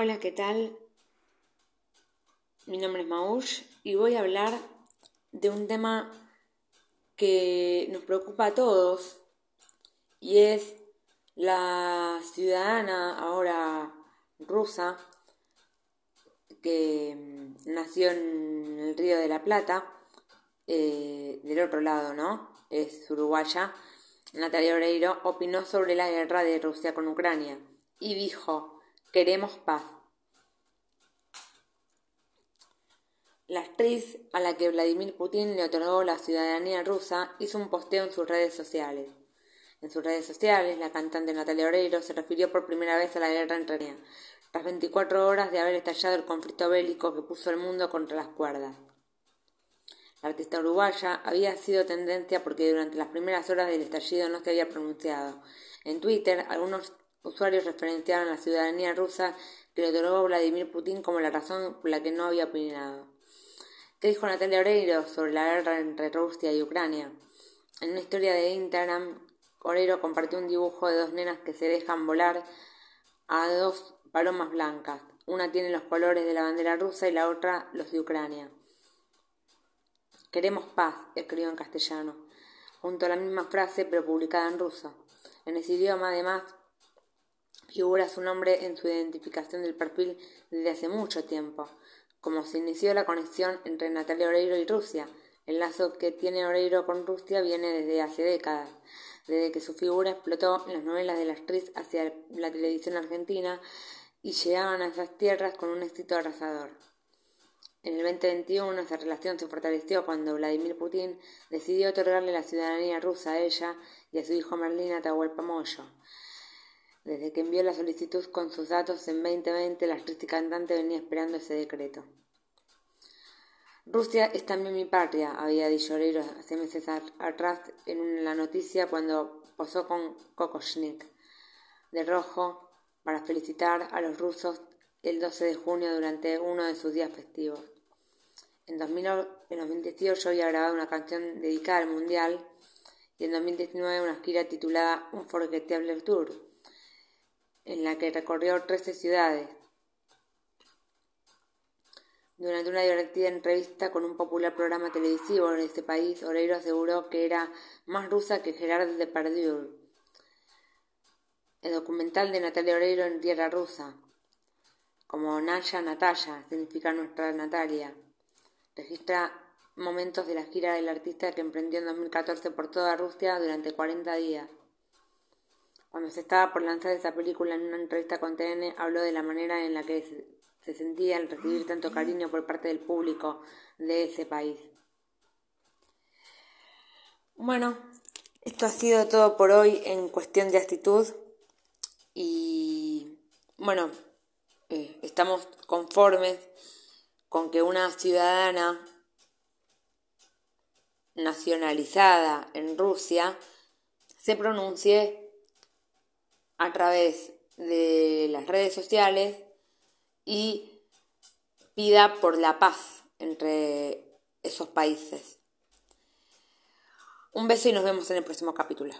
Hola, ¿qué tal? Mi nombre es Maush y voy a hablar de un tema que nos preocupa a todos y es la ciudadana ahora rusa que nació en el Río de la Plata, eh, del otro lado, ¿no? Es uruguaya. Natalia Oreiro opinó sobre la guerra de Rusia con Ucrania y dijo Queremos paz. La actriz a la que Vladimir Putin le otorgó la ciudadanía rusa hizo un posteo en sus redes sociales. En sus redes sociales, la cantante Natalia Oreiro se refirió por primera vez a la guerra entre Ucrania, tras 24 horas de haber estallado el conflicto bélico que puso al mundo contra las cuerdas. La artista uruguaya había sido tendencia porque durante las primeras horas del estallido no se había pronunciado. En Twitter, algunos usuarios referenciaron la ciudadanía rusa que le otorgó Vladimir Putin como la razón por la que no había opinado. ¿Qué dijo Natalia Oreiro sobre la guerra entre Rusia y Ucrania? En una historia de Instagram, Oreiro compartió un dibujo de dos nenas que se dejan volar a dos palomas blancas. Una tiene los colores de la bandera rusa y la otra los de Ucrania. Queremos paz, escribió en castellano, junto a la misma frase pero publicada en ruso. En ese idioma, además, figura su nombre en su identificación del perfil desde hace mucho tiempo, como se inició la conexión entre Natalia Oreiro y Rusia. El lazo que tiene Oreiro con Rusia viene desde hace décadas, desde que su figura explotó en las novelas de la actriz hacia la televisión argentina y llegaban a esas tierras con un éxito arrasador. En el 2021 esa relación se fortaleció cuando Vladimir Putin decidió otorgarle la ciudadanía rusa a ella y a su hijo Merlin Atahualpa desde que envió la solicitud con sus datos en 2020, la actriz cantante venía esperando ese decreto. Rusia es también mi patria, había dicho Oreiro hace meses atrás en la noticia cuando posó con Kokoshnik de rojo para felicitar a los rusos el 12 de junio durante uno de sus días festivos. En, 2018 había grabado una canción dedicada al Mundial y en 2019 una gira titulada Unforgettable Tour en la que recorrió 13 ciudades. Durante una divertida entrevista con un popular programa televisivo en este país, Oreiro aseguró que era más rusa que Gerard Depardieu. El documental de Natalia Oreiro en tierra rusa, como Naya Natalia, significa nuestra Natalia, registra momentos de la gira del artista que emprendió en 2014 por toda Rusia durante 40 días. Cuando se estaba por lanzar esa película en una entrevista con TN, habló de la manera en la que se sentía al recibir tanto cariño por parte del público de ese país. Bueno, esto ha sido todo por hoy en cuestión de actitud y bueno, eh, estamos conformes con que una ciudadana nacionalizada en Rusia se pronuncie a través de las redes sociales y pida por la paz entre esos países. Un beso y nos vemos en el próximo capítulo.